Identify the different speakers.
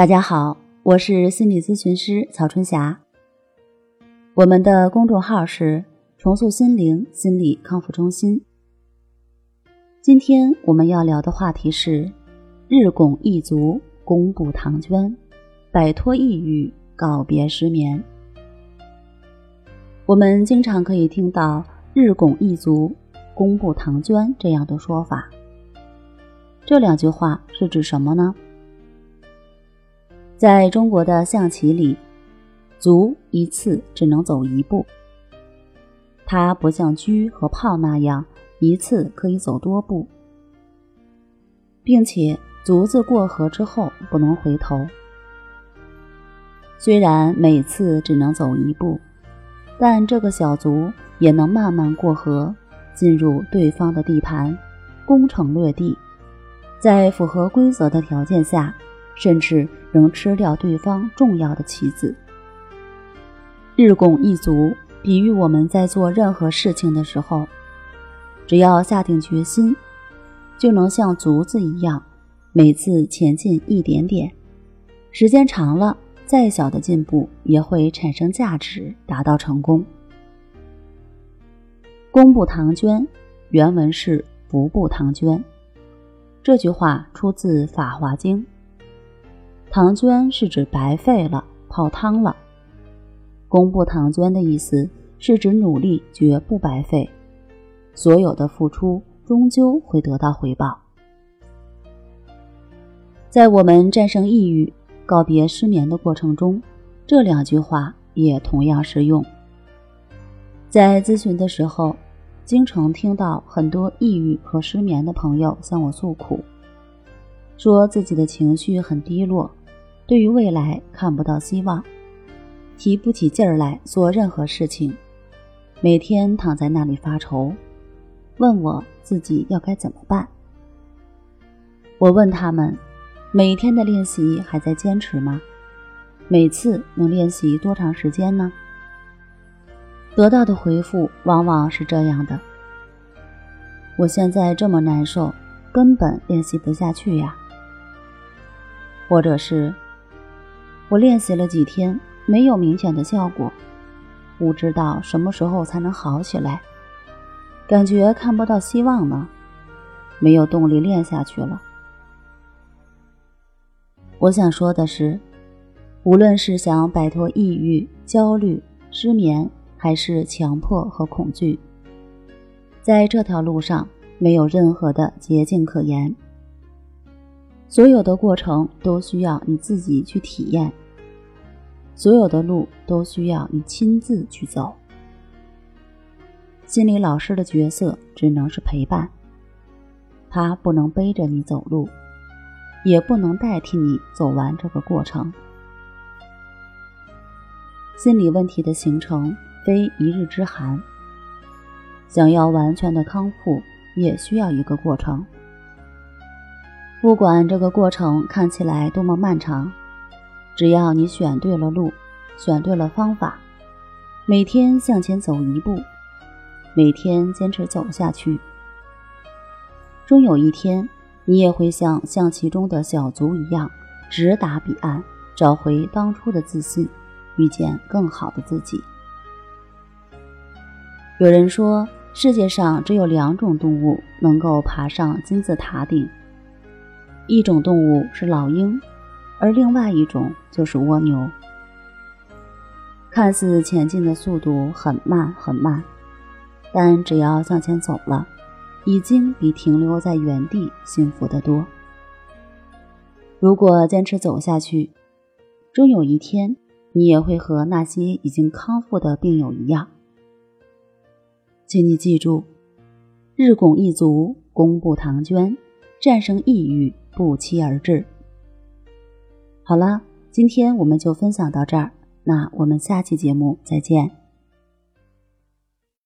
Speaker 1: 大家好，我是心理咨询师曹春霞。我们的公众号是“重塑心灵心理康复中心”。今天我们要聊的话题是：日拱一卒，公布唐娟，摆脱抑郁，告别失眠。我们经常可以听到“日拱一卒，公布唐娟”这样的说法。这两句话是指什么呢？在中国的象棋里，卒一次只能走一步。它不像车和炮那样一次可以走多步，并且卒子过河之后不能回头。虽然每次只能走一步，但这个小卒也能慢慢过河，进入对方的地盘，攻城略地，在符合规则的条件下。甚至能吃掉对方重要的棋子。日拱一卒，比喻我们在做任何事情的时候，只要下定决心，就能像卒子一样，每次前进一点点。时间长了，再小的进步也会产生价值，达到成功。工部唐娟，原文是服部唐娟。这句话出自《法华经》。唐娟是指白费了、泡汤了。功不唐娟的意思是指努力绝不白费，所有的付出终究会得到回报。在我们战胜抑郁、告别失眠的过程中，这两句话也同样适用。在咨询的时候，经常听到很多抑郁和失眠的朋友向我诉苦，说自己的情绪很低落。对于未来看不到希望，提不起劲儿来做任何事情，每天躺在那里发愁，问我自己要该怎么办。我问他们，每天的练习还在坚持吗？每次能练习多长时间呢？得到的回复往往是这样的：我现在这么难受，根本练习不下去呀。或者是。我练习了几天，没有明显的效果，不知道什么时候才能好起来，感觉看不到希望呢，没有动力练下去了。我想说的是，无论是想摆脱抑郁、焦虑、失眠，还是强迫和恐惧，在这条路上没有任何的捷径可言。所有的过程都需要你自己去体验，所有的路都需要你亲自去走。心理老师的角色只能是陪伴，他不能背着你走路，也不能代替你走完这个过程。心理问题的形成非一日之寒，想要完全的康复，也需要一个过程。不管这个过程看起来多么漫长，只要你选对了路，选对了方法，每天向前走一步，每天坚持走下去，终有一天，你也会像象棋中的小卒一样，直达彼岸，找回当初的自信，遇见更好的自己。有人说，世界上只有两种动物能够爬上金字塔顶。一种动物是老鹰，而另外一种就是蜗牛。看似前进的速度很慢很慢，但只要向前走了，已经比停留在原地幸福得多。如果坚持走下去，终有一天，你也会和那些已经康复的病友一样。请你记住：日拱一卒，功不唐捐，战胜抑郁。不期而至。好了，今天我们就分享到这儿，那我们下期节目再见。